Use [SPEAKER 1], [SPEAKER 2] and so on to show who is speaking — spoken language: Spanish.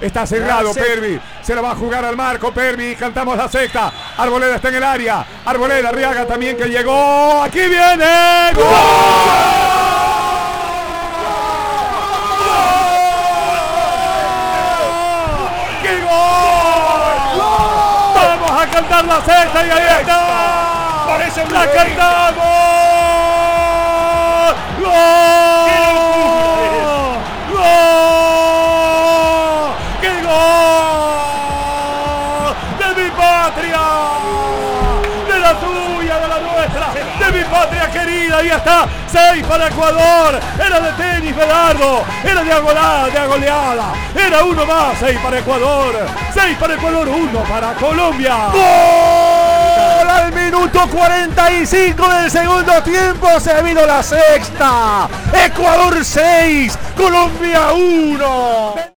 [SPEAKER 1] Está cerrado Pervi. Se la va a jugar al marco Pervi. Cantamos la sexta. Arboleda está en el área. Arboleda, Riaga también que llegó. Aquí viene. ¡Qué gol! Vamos a cantar la sexta y ahí está. la cantamos. Patria! ¡De la tuya, de la nuestra! ¡De mi patria querida! Ahí está, 6 para Ecuador. Era de tenis, Bedardo. Era de agolada, de agoleada. Era uno más, 6 para Ecuador. 6 para Ecuador, 1 para Colombia.
[SPEAKER 2] ¡Gol! Al minuto 45 del segundo tiempo se vino la sexta. Ecuador 6, Colombia 1.